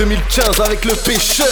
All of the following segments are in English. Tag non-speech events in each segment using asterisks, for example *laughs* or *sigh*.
2015 avec le pêcheur.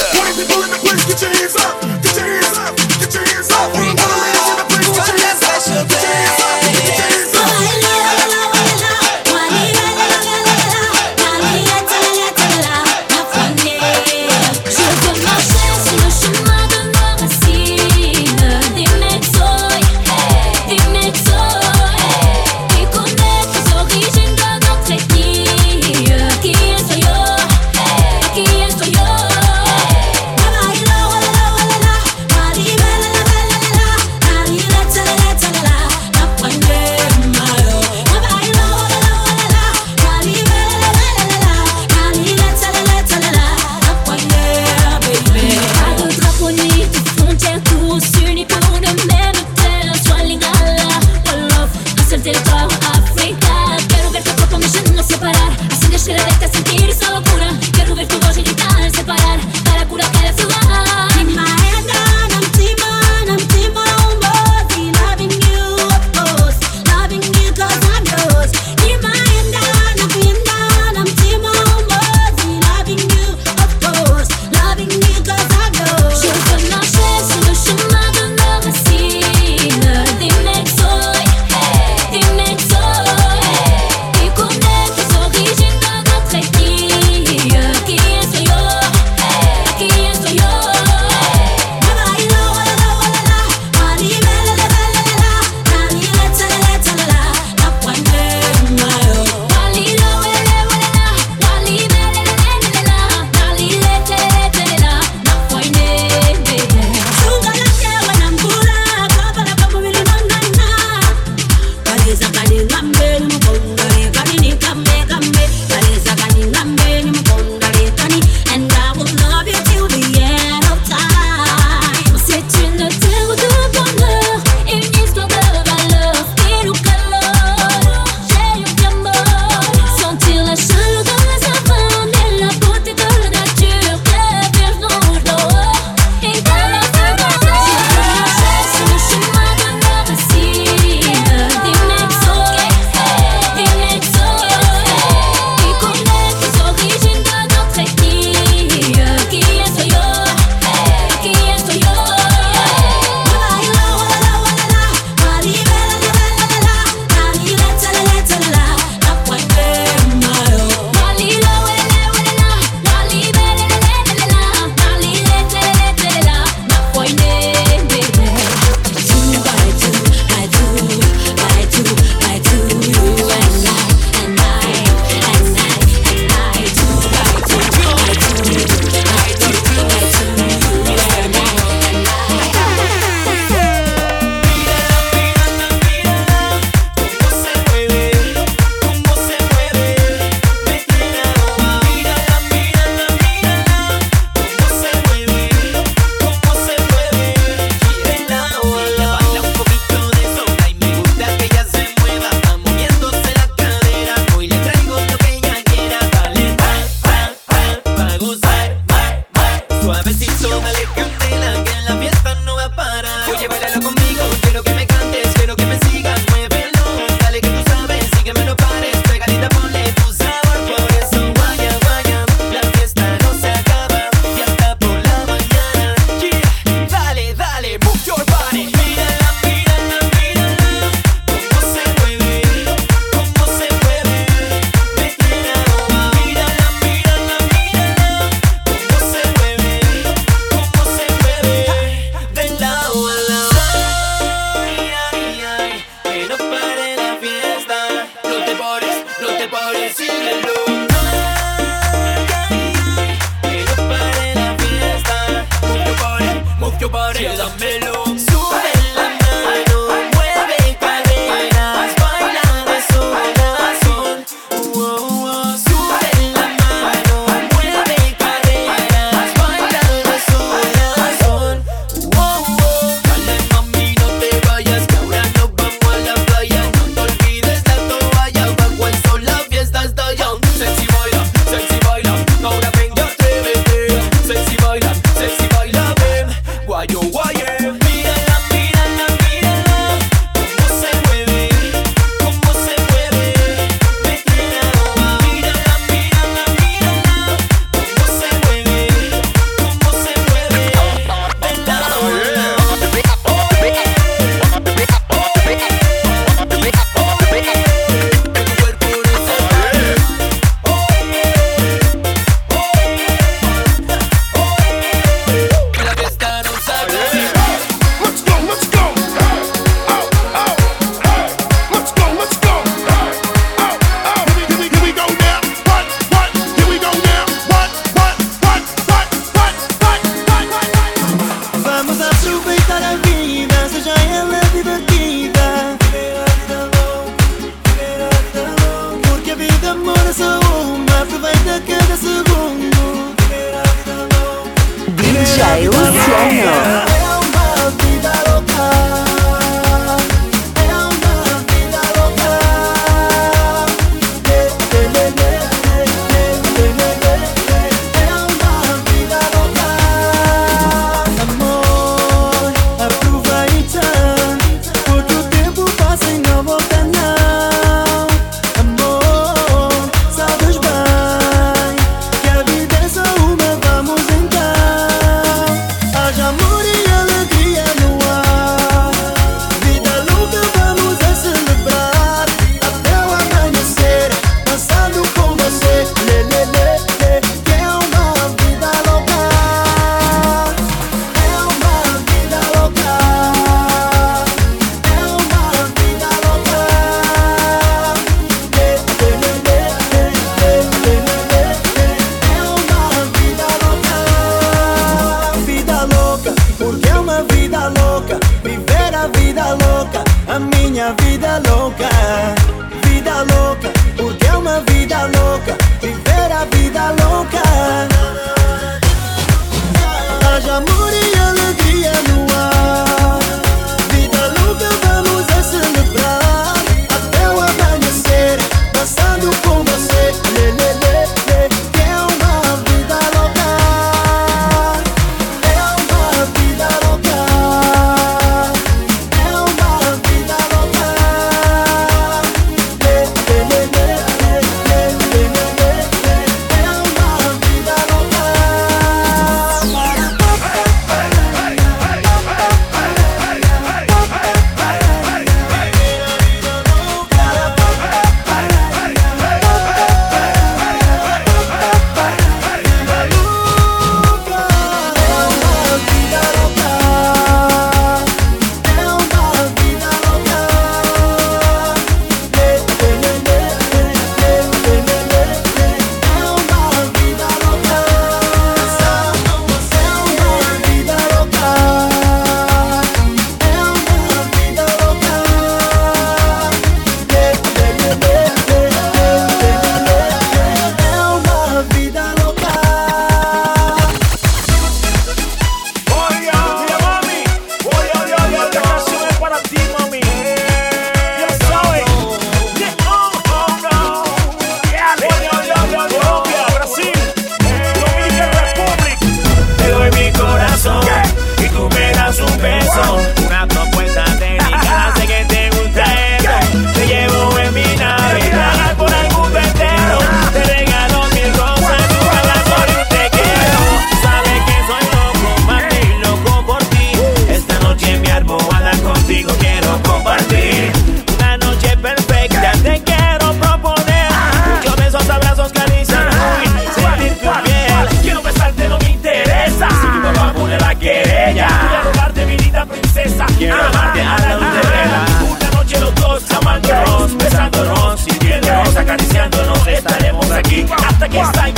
It's like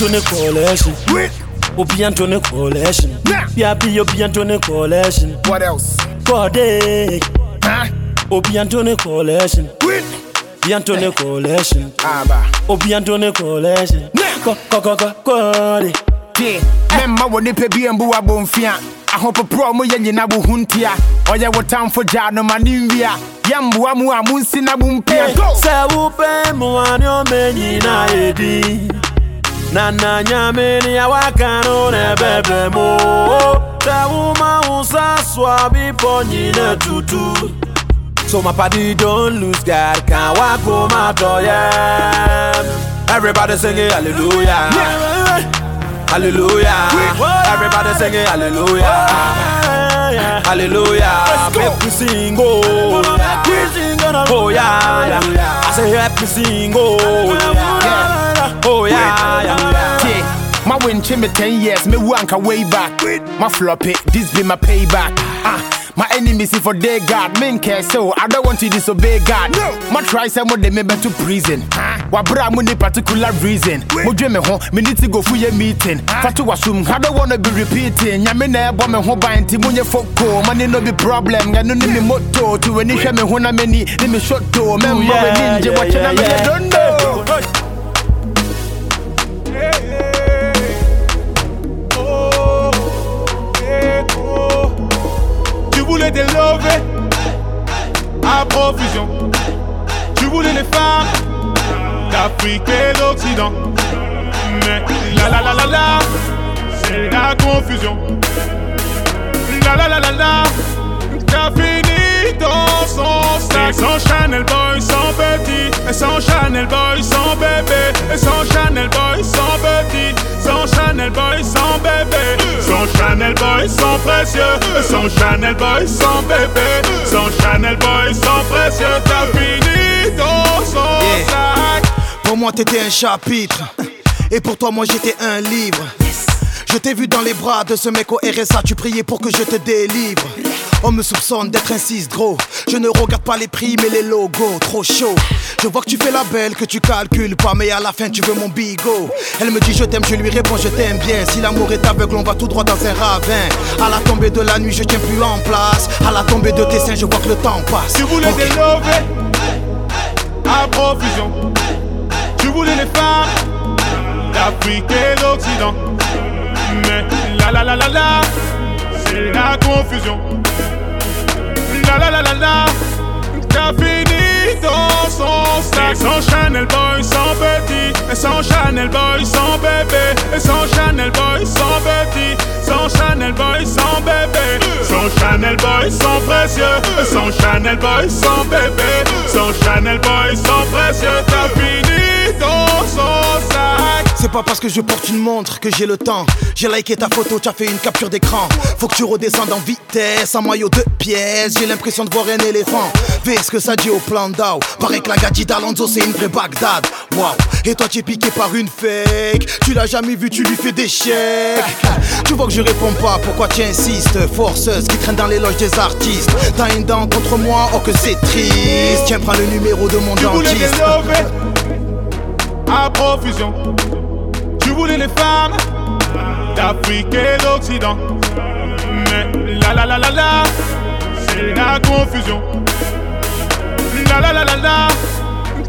ne coalition. Ou oh, bientôt ne coalition. Bio bientôt ne coalition. What else? Code. Huh? Oh, Ou bientôt ne coalition. Bientôt ne coalition. Bah. Oh, Ou bientôt ne coalition. Ko ko ko ko code. Yeah. Memma wo nipa bi mbu abomfia. ahopoprɔ mo yɛ nyina bo ho ntia ɔyɛ wo tamfo gyaa no ma ne nwia yɛmboa mu a monsi na bo mpia sɛ wopɛ mmoa ne ɔmɛ nyina yɛdi na na nyame ni awaka no na bɛbrɛ mo sɛ woma wo sa soa nyina tutu So my party don't lose God, can't walk home out yeah. Everybody singing hallelujah. Hallelujah. Everybody singing hallelujah. Hallelujah. Make me sing, oh. Oh yeah, yeah. I say help me sing, oh. Yeah. Oh yeah, yeah. Yeah. My win me 10 years, me wanka way back. My floppy, this be my payback. Ah. My enemies see for their God, men care so I don't want to disobey God. No, my try some of them to prison. Wa bra mo ni particular reason. Mo dwe me ho, me need to go for your meeting. Fatu wasum, I don't wanna be repeating. Nya me na ebo me ho ban ti munye foko. Money no be problem, ga no ni me moto. To when you hwe me ho na me ni, me shot to. Member we ninja watch na me don't know. Tu voulais te lever à profusion. Tu voulais les femmes d'Afrique et d'Occident. Mais la la la la la, c'est la confusion. La la la la la, t'as dans son sac. Sans Chanel Boy, sans petit. Et sans Chanel Boy, sans bébé. Et sans Chanel Boy, sans petit. Sans Chanel Boy, sans bébé. Sans Chanel Boy, sans précieux. Et sans Chanel Boy, sans bébé. Sans Chanel Boy, sans précieux. T'as fini dans son sac. Pour moi, t'étais un chapitre. Et pour toi, moi, j'étais un livre. Je t'ai vu dans les bras de ce mec au RSA, tu priais pour que je te délivre. On me soupçonne d'être un 6 gros. Je ne regarde pas les prix mais les logos, trop chaud. Je vois que tu fais la belle, que tu calcules pas, mais à la fin tu veux mon bigot. Elle me dit je t'aime, je lui réponds je t'aime bien. Si l'amour est aveugle, on va tout droit dans un ravin. À la tombée de la nuit, je tiens plus en place. À la tombée de tes seins, je vois que le temps passe. Tu voulais des lovés à profusion. Tu voulais les femmes d'Afrique et d'Occident. La la la c'est la confusion. La la la la la, t'as fini dans son sac. Sans Chanel Boy, sans petit. Et sans Chanel Boy, sans bébé. Et sans Chanel Boy, sans petit. Sans Chanel Boy, sans bébé. Sans Chanel Boy, sans précieux. Sans Chanel Boy, sans bébé. Sans Chanel Boy, sans précieux. T'as fini dans son sac. C'est pas parce que je porte une montre que j'ai le temps. J'ai liké ta photo, tu as fait une capture d'écran. Faut que tu redescendes en vitesse, en maillot de pièces. J'ai l'impression de voir un éléphant. Fais ce que ça dit au plan d'Ao. Paraît que la gadget d'Alonso c'est une vraie Bagdad. Waouh, et toi tu es piqué par une fake. Tu l'as jamais vu, tu lui fais des chèques. *laughs* Tu vois que je réponds pas, pourquoi tu insistes? Forceuse qui traîne dans les loges des artistes. T'as une dent contre moi, oh que c'est triste. Tiens, prends le numéro de mon Tu dentiste. à profusion. Tu voulais les femmes d'Afrique et d'Occident. Mais la la la la la, c'est la confusion. La la la la la,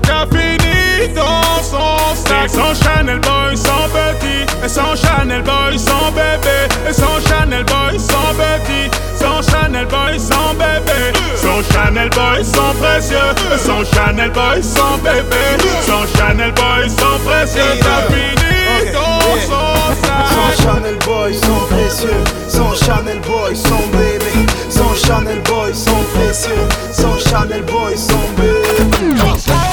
t'as fini dans son sac. Et sans Chanel Boy, sans petit. Et sans Chanel Boy, sans bébé. Et sans Chanel Boy, sans petit. Son Chanel Boy, son bébé. Son Chanel Boy, son précieux. Son Chanel Boy, son bébé. Son Chanel Boy, son précieux. T'as fini ton Son Chanel Boy, son précieux. Son Chanel Boy, son bébé. Son Chanel Boy, son précieux. Son Chanel Boy, son bébé.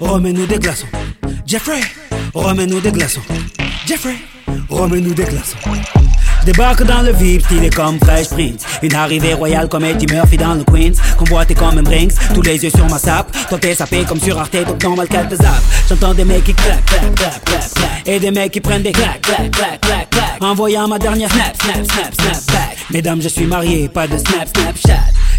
remets-nous des glaçons Jeffrey, remets-nous des glaçons Jeffrey, remets-nous des glaçons je débarque dans le VIP, stylé comme Fresh Prince Une arrivée royale comme Eddie Murphy dans le Queens Convoité comme un Brinks, tous les yeux sur ma sape t'es sapé comme sur Arte, donc normal qu'elle te zappe J'entends des mecs qui claquent, claquent, claquent, claquent, claquent Et des mecs qui prennent des claques, claques, claques, claques, claques Envoyant ma dernière snap, snap, snap, snap back Mesdames je suis marié, pas de snap, snapchat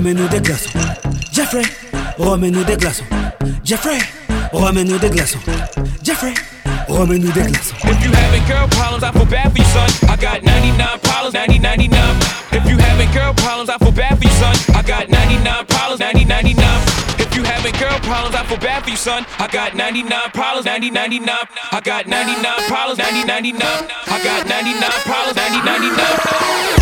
remets-nous des glaçons. Jeffrey, remets-nous des glaçons. Jeffrey, remets-nous des glaçons. Jeffrey, remets-nous des glaçons. If you having girl problems, I feel bad for you, son. I got 99 problems, 90, 99. If you having girl problems, I feel bad for you, son. I got 99 problems, 90, 99. If you having girl problems, I feel bad for you, son. I got 99 problems, 90, 99. I got 99 problems, 90, 99. I got 99 problems, 90, 99.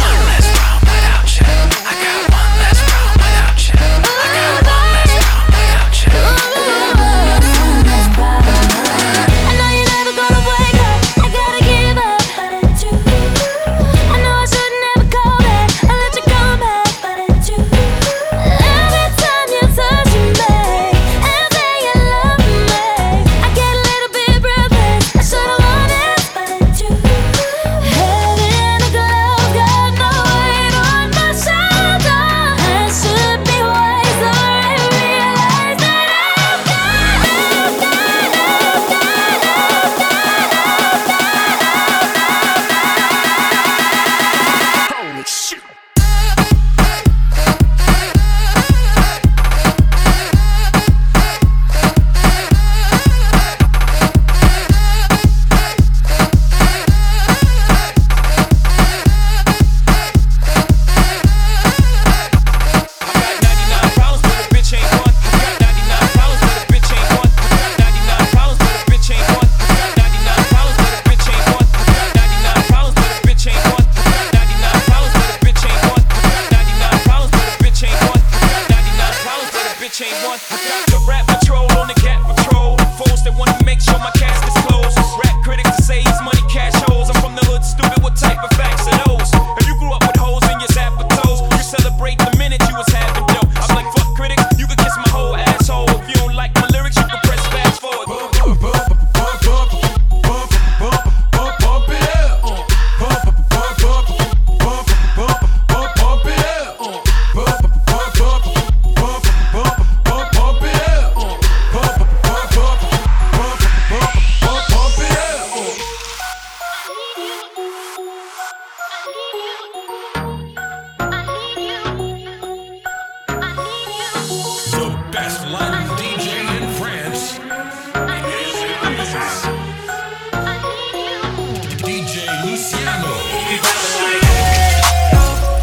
DJ Luciano.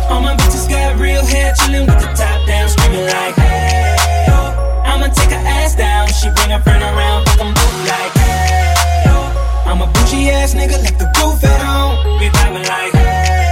All my bitches got real hair, chillin' with the top down, screaming like, hey, yo. I'ma take her ass down, she bring her friend around, fuck 'em both like, hey, yo. I'm a bougie ass nigga, left the roof at home. We vibing like, hey,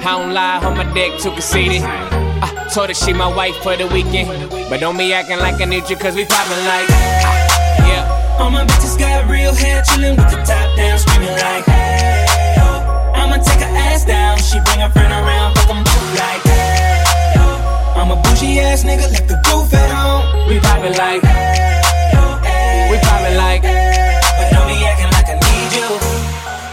I don't lie, on my dick too conceited. I told her she my wife for the weekend. But don't be acting like I need you, cause we poppin' like. Yeah. All my bitches got real hair, chillin' with the top down, screamin' like, hey. I'ma take her ass down, she bring her friend around, fuck 'em both like, hey, yo. I'm a bougie ass nigga, left the roof at home. We poppin' like. Hey, yo, hey, We poppin' like. But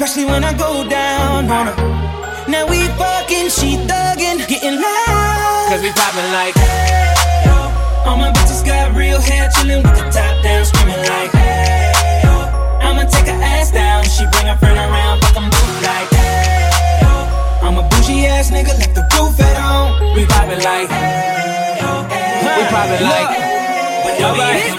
especially when I go down on her. Now we fucking, she thuggin', getting loud. Cause we poppin' like. hey, Yo, all my bitches got real hair, chillin' with the top down, screaming like, hey, yo. I'ma take her ass down, she bring her friend around, fuck 'em both like, hey, yo. I'm a bougie ass nigga, left the roof at home. We poppin' like. Hey, hey. We poppin' like. But don't be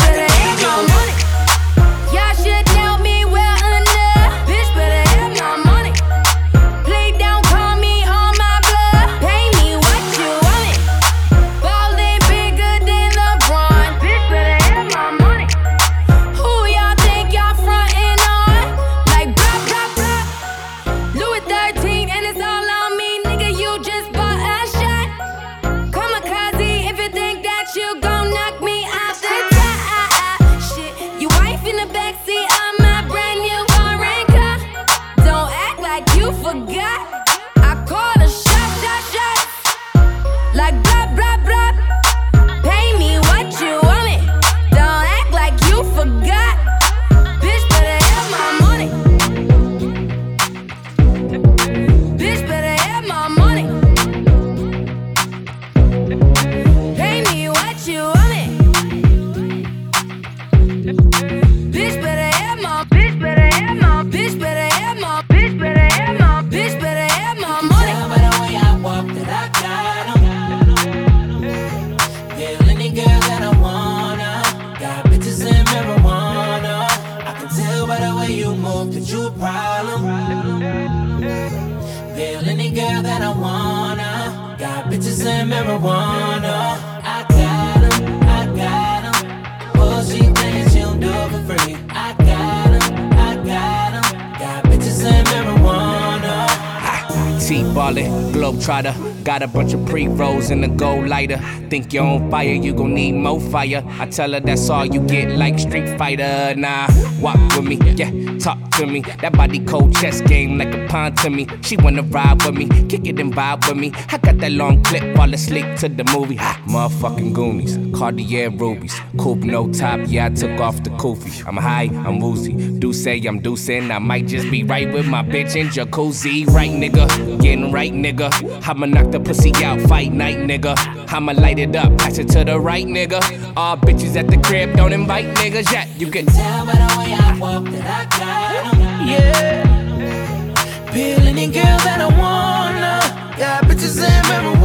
in the gold lighter. Think you're on fire, you gon' need more fire. I tell her that's all you get, like Street Fighter. Nah, walk with me, yeah, talk to me. That body cold chess game like a pawn to me. She wanna ride with me, kick it and vibe with me. I got that long clip, fall asleep to the movie. Ha, motherfucking Goonies, Cartier rubies, coupe no top. Yeah, I took off the kufi. I'm high, I'm woozy. Do say I'm deucing. I might just be right with my bitch in jacuzzi. Right, nigga, getting right, nigga. I'ma knock the pussy out, fight night, nigga. I'ma light it up, pass it to the right, nigga. All bitches at the crib, don't invite niggas yet. You can Tell by the way I walk that I got. Yeah. Peel any girl that I wanna. Got bitches and marijuana.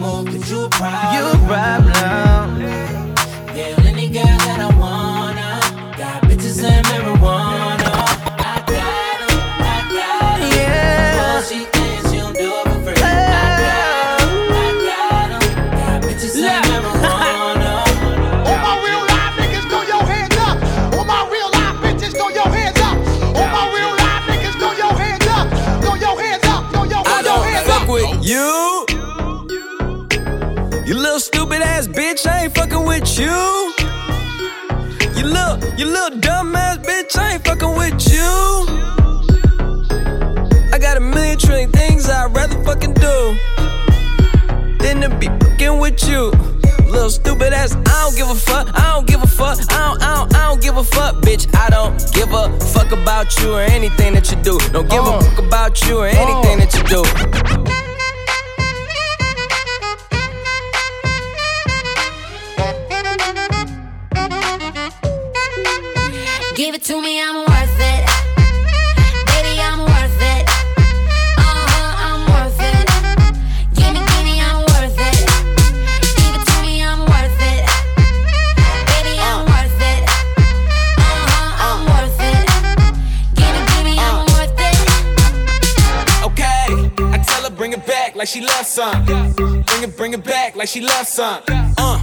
Move that you a problem. You a problem. Peel any girl that I wanna. Got bitches and marijuana. Little stupid ass bitch, I ain't fucking with you. You little, you little dumb ass bitch, I ain't fucking with you. I got a million trillion things I'd rather fucking do than to be fucking with you. Little stupid ass, I don't give a fuck, I don't give a fuck, I don't, I don't, I don't give a fuck, bitch. I don't give a fuck about you or anything that you do. Don't give a oh. fuck about you or anything that you do. To me, I'm worth it. Baby, I'm worth it. Uh huh, I'm worth it. Give me, give me, I'm worth it. Give it to me, I'm worth it. Baby, I'm worth it. Uh huh, I'm worth it. Give me, give me, I'm worth it. Okay, I tell her bring it back like she loves some. Bring it, bring it back like she loves some. Uh,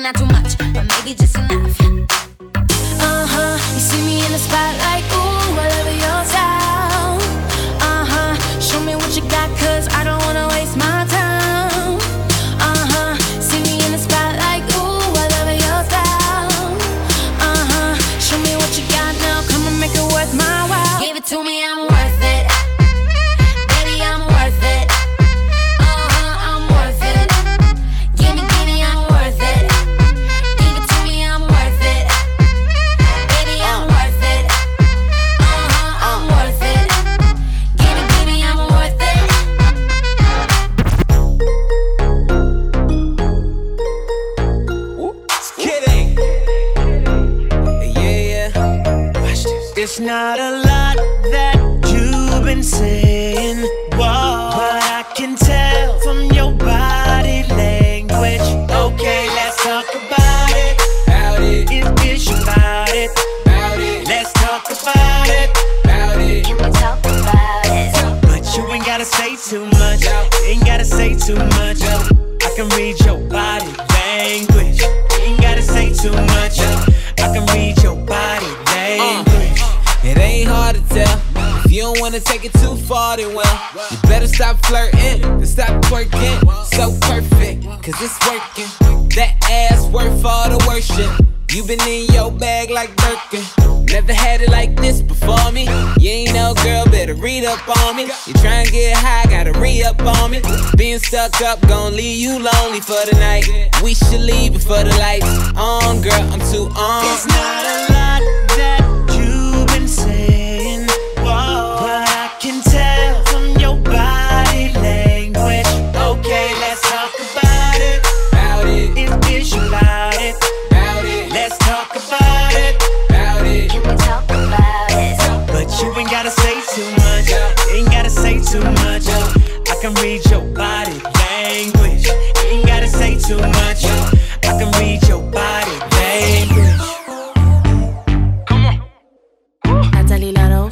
Not too much, but maybe just enough.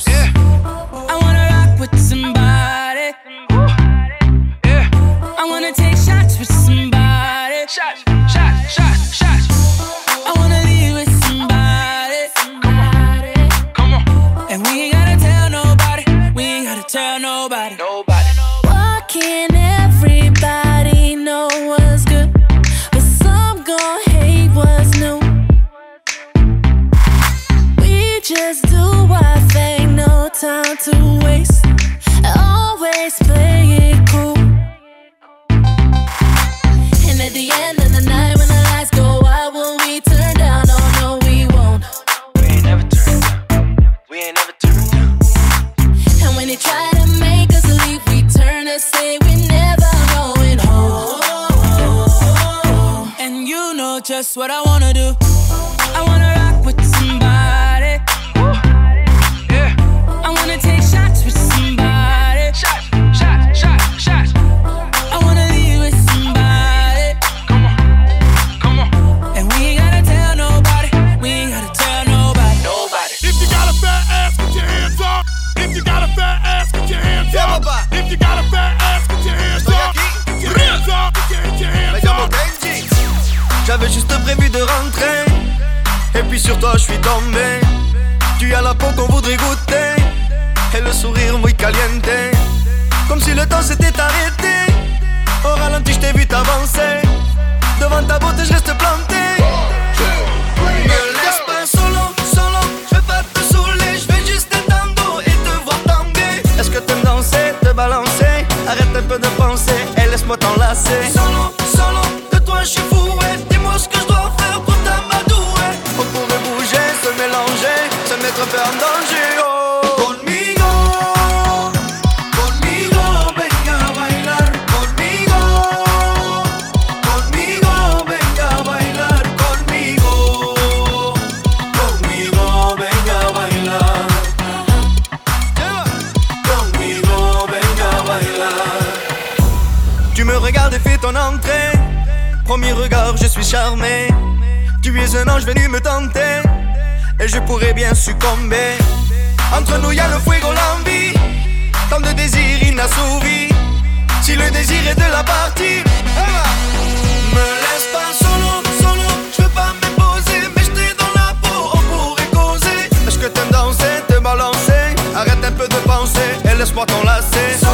Yeah. I wanna rock with somebody. ton entrée. Premier regard, je suis charmé. Tu es un ange venu me tenter. Et je pourrais bien succomber. Entre nous, y a le fuego, l'envie. Tant de désir inassouvi. Si le désir est de la partie. Eh ben, me laisse pas solo, solo. Je veux pas me mais je dans la peau. On pourrait causer. Est-ce que t'aimes danser, te balancer? Arrête un peu de penser et laisse-moi t'enlacer.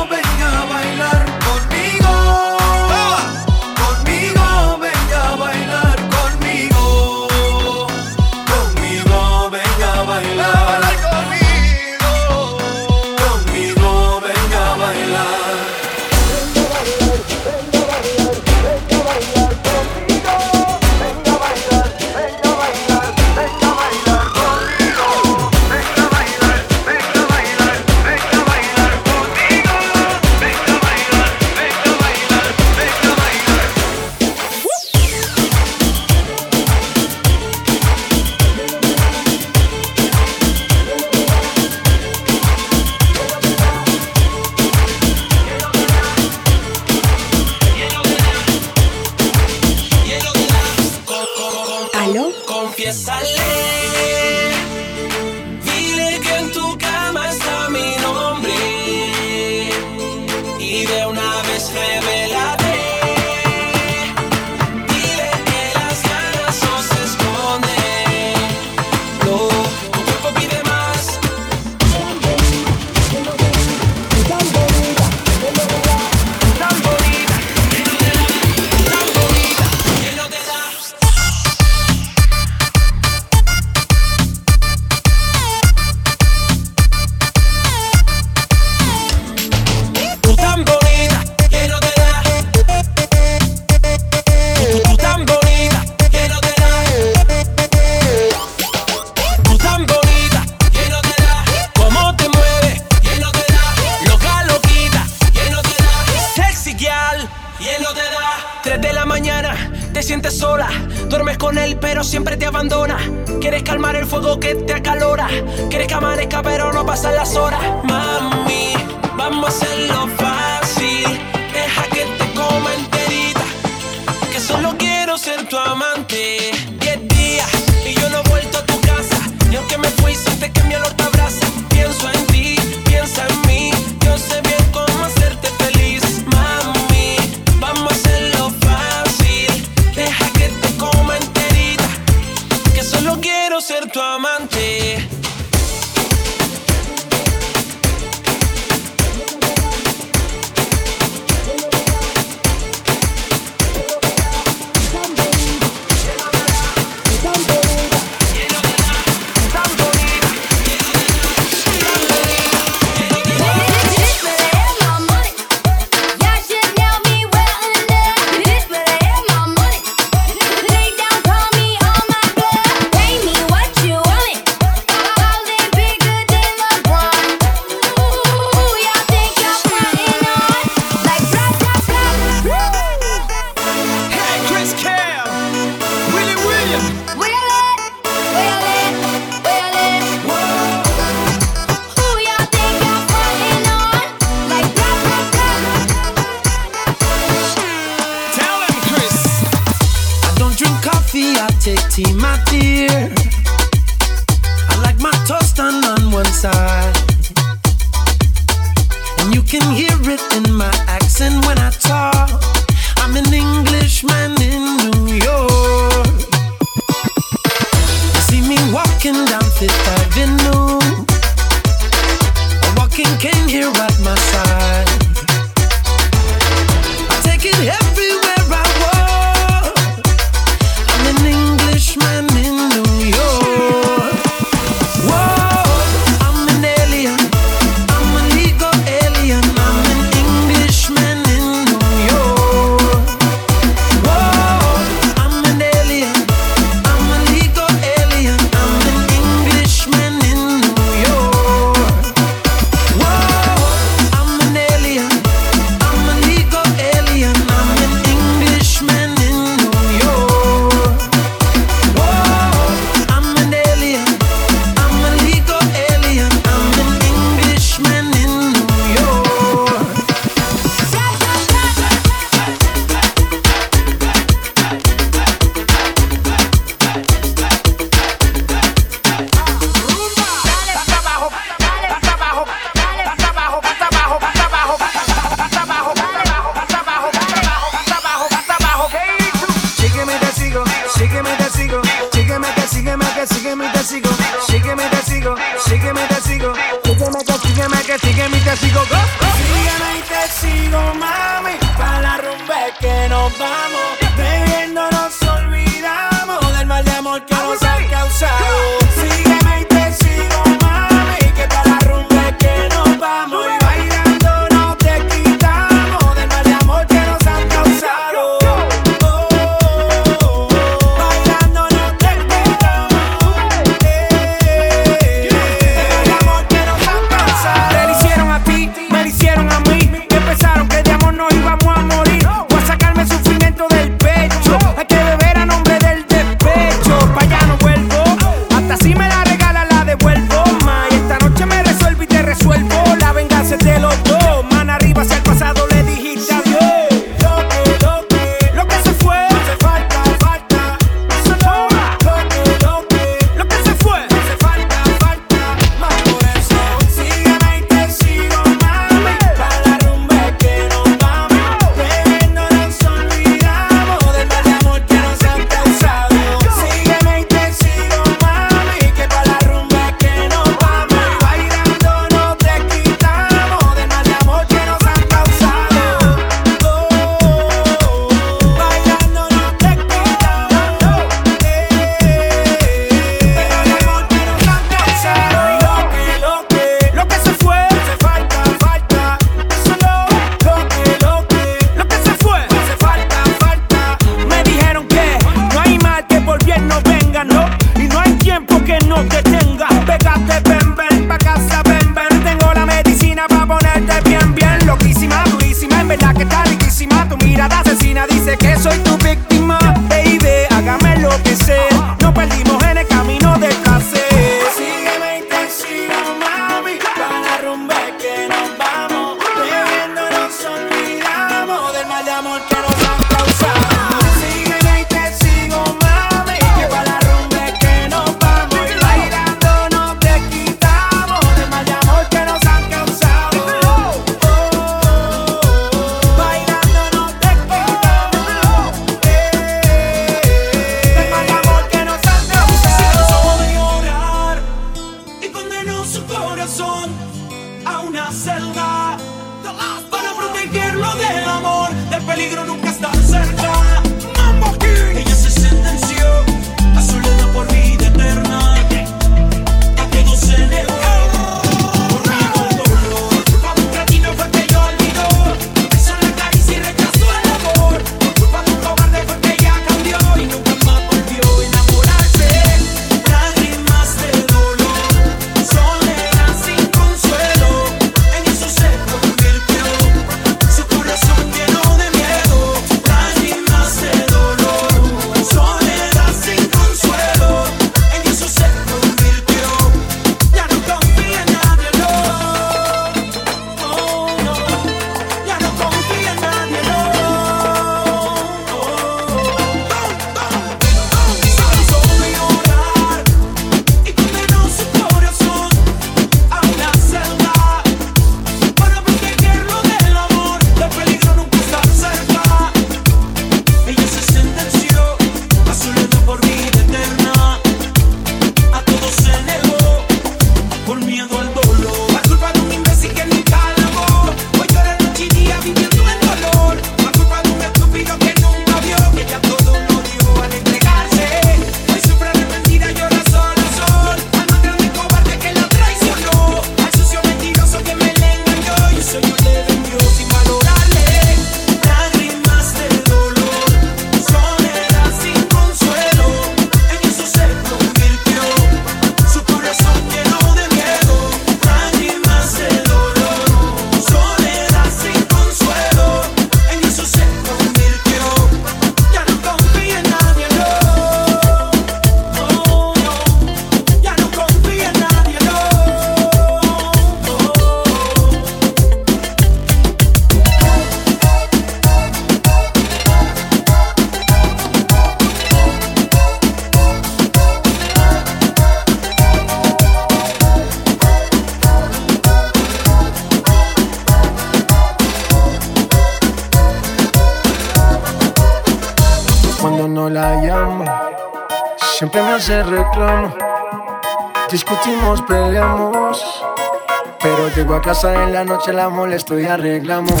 Casa en la noche, la molesto y arreglamos.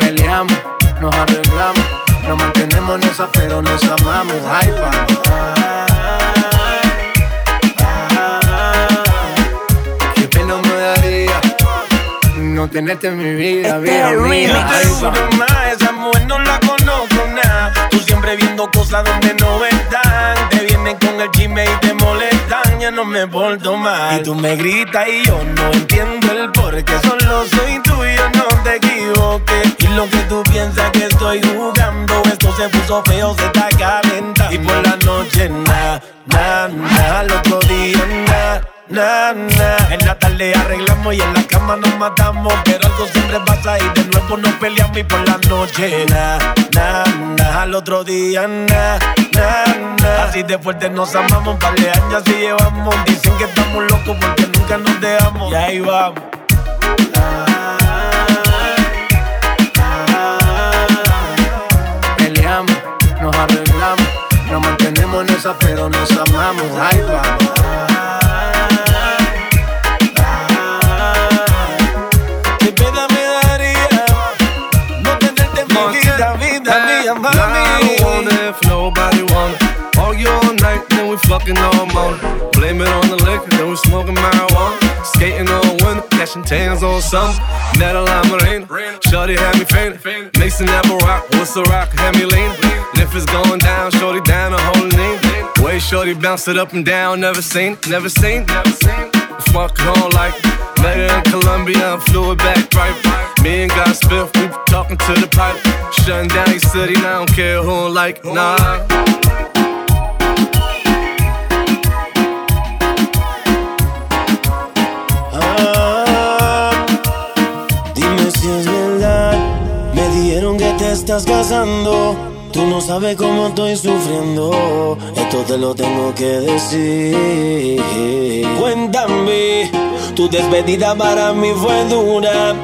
Peleamos, nos arreglamos. Nos mantenemos en esa, pero nos amamos. Ay. Qué pena me daría no tenerte en mi vida, vida mía. Juro más, esa mujer no la conozco nada. Tú siempre viendo cosas donde me porto. Y tú me gritas y yo no entiendo el por qué. Solo soy tuyo, no te equivoques. Y lo que tú piensas que estoy jugando. Esto se puso feo, Na. En la tarde arreglamos y en la cama nos matamos. Pero algo siempre pasa y de nuevo nos peleamos. Y por la noche, na, na, na. Al otro día, na, na, na. Así de fuerte nos amamos. Par de años así llevamos. Dicen que estamos locos porque nunca nos dejamos. Y ahí vamos. Peleamos, nos arreglamos. Nos mantenemos en esa, pero nos amamos. Ay, vamos. Argue all night, then we fucking all morning. Blame it on the liquor, then we smoking marijuana. Skating on winter, catching tans on summer. A lime rain, shorty had me fainting. Mason never rock, what's the rock, had me leaning. If it's going down, shorty down a whole knee. Way shorty bounce it up and down, never seen, never seen, never seen. Fuck on like her in Colombia and flew it back right. Me and God Spiff, we talking to the pipe. Shutting down your city, I don't care who don't like, nah. Ah, dime si es verdad. Me dijeron que te estás casando. Tú no sabes cómo estoy sufriendo. Esto te lo tengo que decir. Cuéntame, tu despedida para mí fue dura.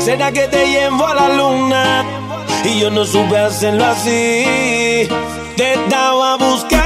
¿Será que te llevo a la luna? Y yo no supe hacerlo así. Te estaba buscando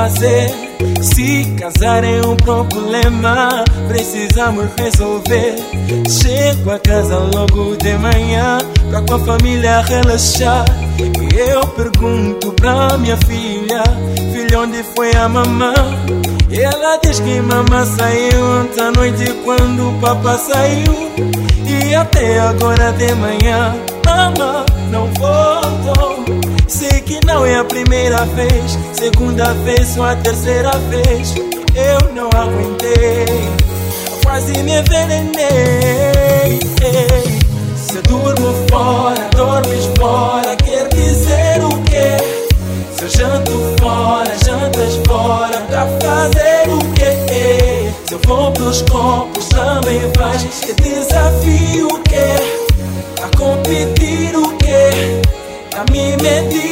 fazer? Se casar é um problema, precisamos resolver. Chego a casa logo de manhã, pra com a família relaxar. E eu pergunto pra minha filha: Filha, onde foi a mamã? E ela diz que mamã saiu ontem à noite quando o papá saiu. E até agora de manhã, mamã não foi que não é a primeira vez, segunda vez ou a terceira vez. Eu não aguentei, quase me envenenei. Se durmo fora, dormes fora, quer dizer o quê? Se eu janto fora, jantas fora, pra fazer o quê? Se eu vou pros copos, também vais. Que desafio o quê? A competir o quê? A me medir.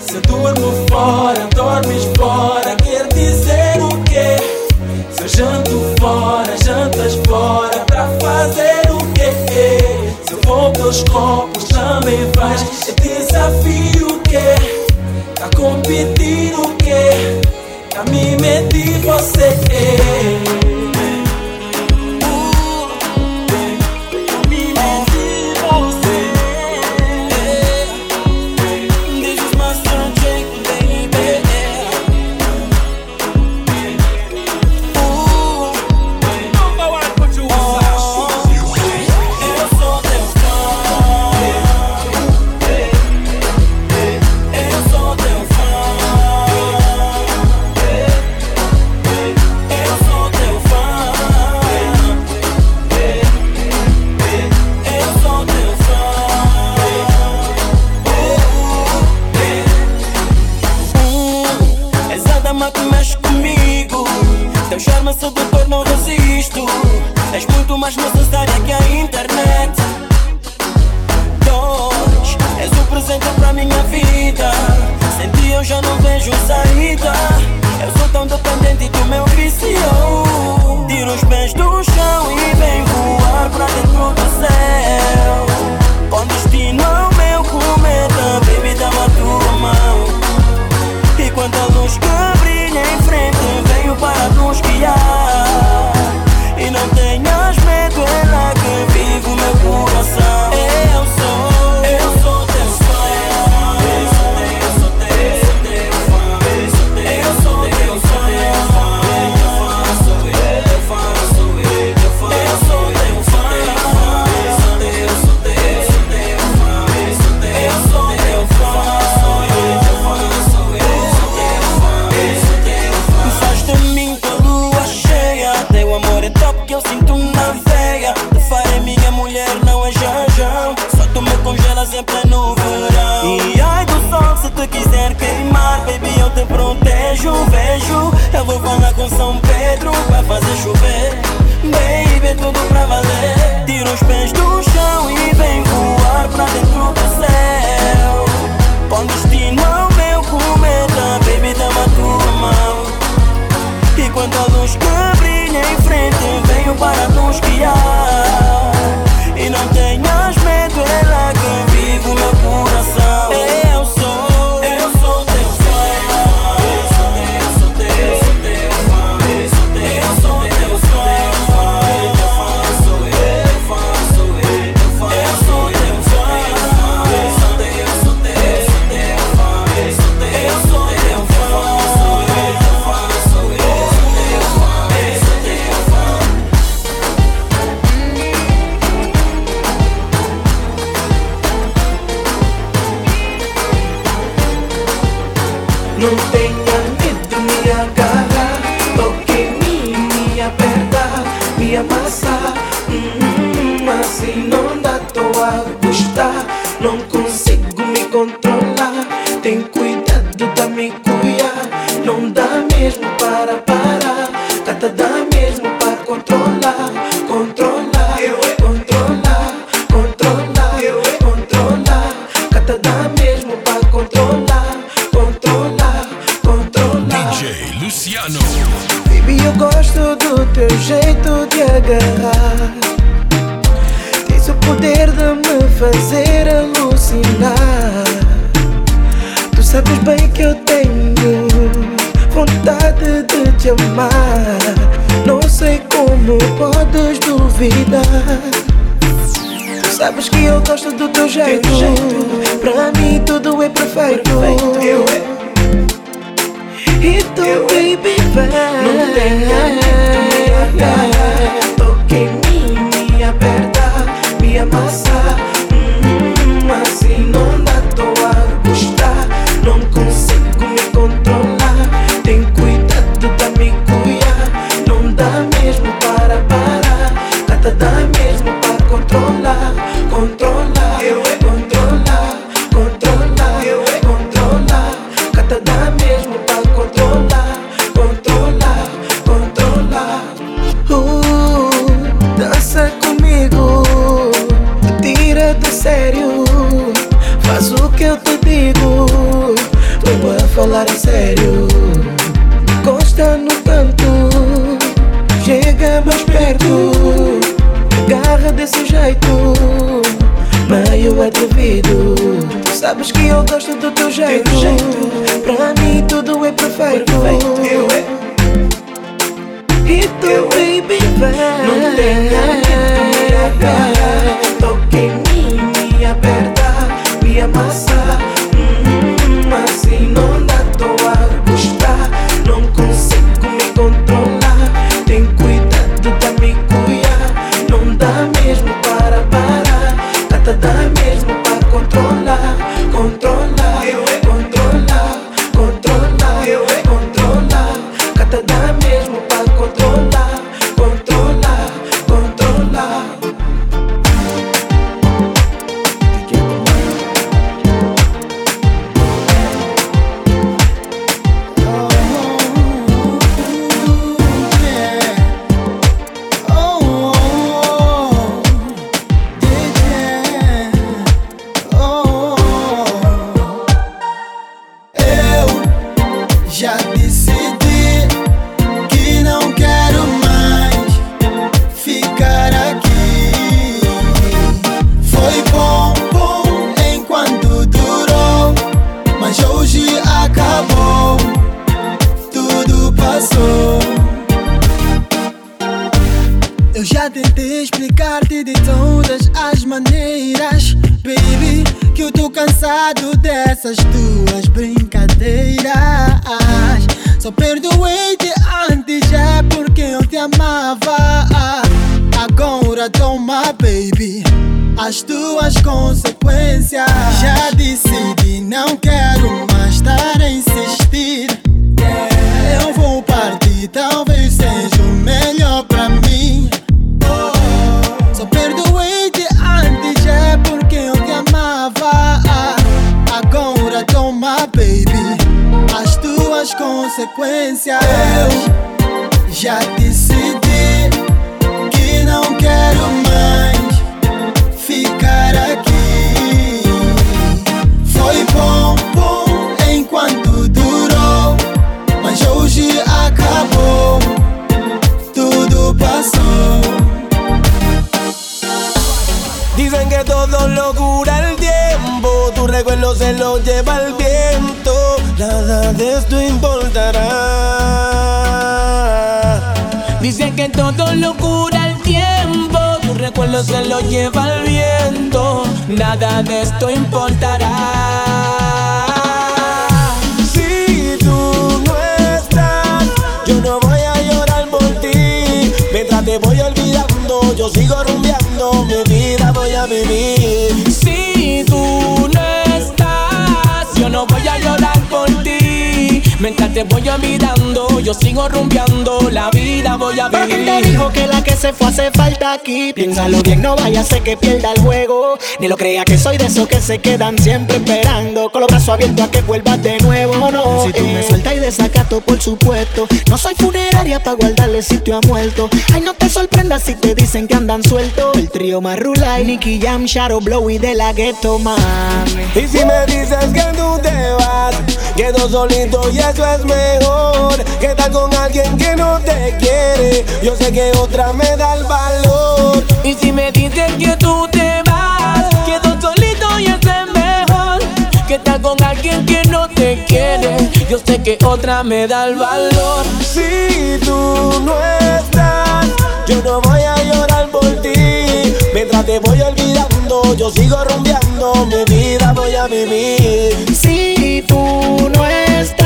Se durmo fora, dormes fora, quer dizer o quê? Se eu janto fora, jantas fora, pra fazer o quê? Se eu vou pelos copos, também vais, é desafio o quê? Tá competir o quê? Tá me meter você, quer? Yeah. todo lo cura el tiempo, tu recuerdo se lo lleva el viento, nada de esto importará. Dice que todo lo cura el tiempo, tu recuerdo se lo lleva el viento, nada de esto importará. Si tú no estás, yo no voy a llorar por ti, mientras te voy olvidando, yo sigo rumbeando mi vida voy a vivir. Mientras te voy olvidando, yo sigo rumbeando. La vida voy a ¿Quién te vivir. dijo que la que se fue hace falta aquí? Piénsalo bien, no vaya a ser que pierda el juego. Ni lo crea que soy de esos que se quedan siempre esperando. Con los brazos abiertos a que vuelvas de nuevo, no. Si tú me sueltas y desacato, por supuesto. No soy funeraria para guardarle sitio a muerto. Ay, no te sorprendas si te dicen que andan sueltos. El trío Marrula y Nicky Jam, Shadow Blow y de la ghetto, mami. Y si me dices que tú te vas, quedo solito y eso es mejor que estar con alguien que no te quiere. Yo sé que otra me da el valor. Y si me dices que tú te vas, quedo solito y eso es mejor que estar con alguien que no te quiere. Yo sé que otra me da el valor. Si tú no estás, yo no voy a llorar por ti. Mientras te voy olvidando, yo sigo rumbeando, mi vida voy a vivir. Si tú no estás,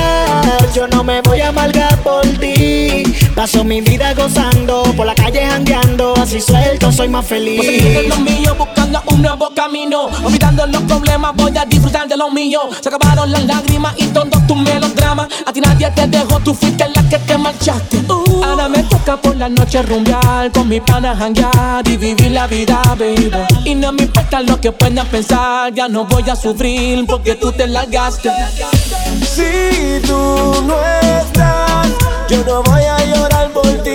yo no me voy a amargar por ti. Paso mi vida gozando, por la calle jangueando, así suelto soy más Voy a seguir en feliz. lo mío, buscando un nuevo camino. Olvidando los problemas, voy a disfrutar de lo mío. Se acabaron las lágrimas y todos tus melodramas. A ti nadie te dejó, tú fuiste la que te marchaste. Ahora me toca por la noche rumbear, con mi pana janguear y vivir la vida, baby. Y no me importa lo que puedan pensar, ya no voy a sufrir porque tú te largaste. Si tú no estás, yo no voy a llorar por ti.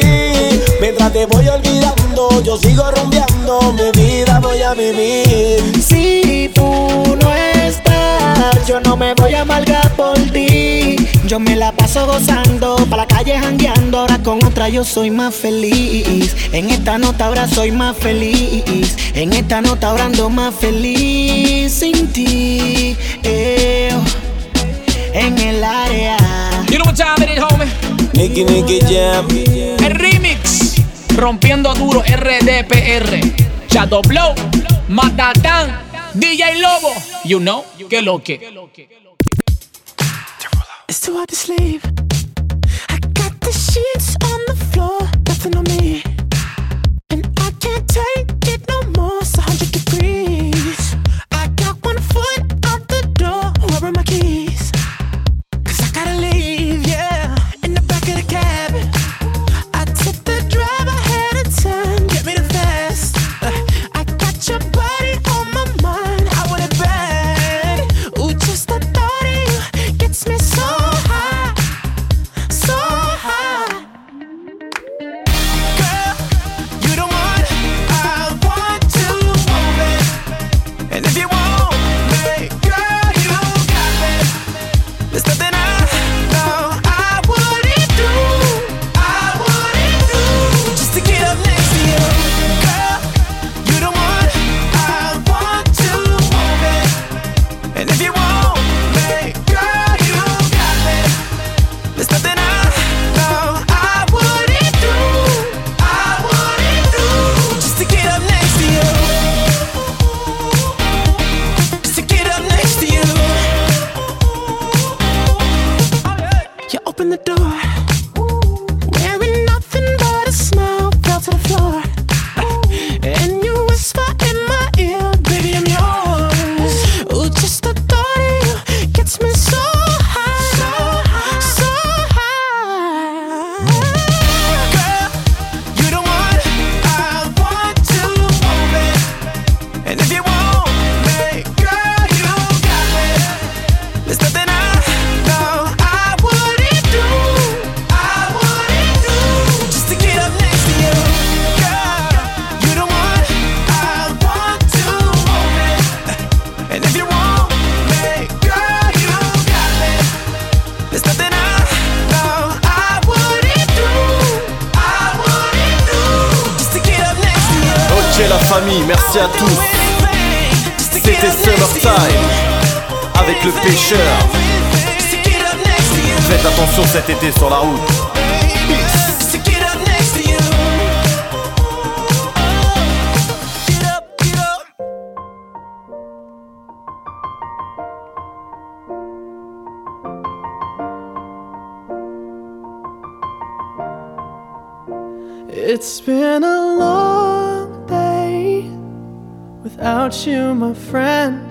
Mientras te voy olvidando, yo sigo rumbeando, mi vida voy a vivir. Si tú no estás, yo no me voy a amargar por ti. Yo me la paso gozando, pa' la calle jangueando, ahora con otra yo soy más feliz. En esta nota ahora soy más feliz. En esta nota ahora ando más feliz sin ti. eh, en el área. You know what time it homie? Nicky Nicky Jam. El remix. Rompiendo duro RDPR. Shadow Blow. Matatán. DJ Lobo. You know. Que lo que. It's too hard to sleep. I got the sheets on the floor, nothing on me. And I can't take it no more, it's 100 degrees. Avec le pêcheur. Faites attention cet été sur la route. It's been a long day without you, my friend.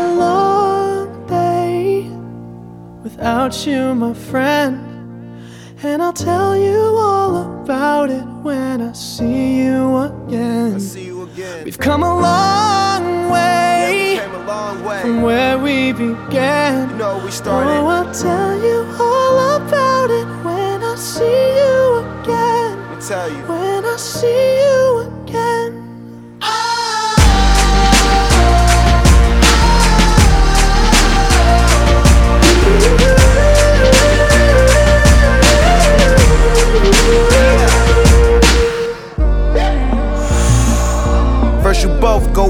Without you, my friend. And I'll tell you all about it when I see you again. We've come a long way, from where we began. Oh, I'll tell you all about it when I see you again. When I see you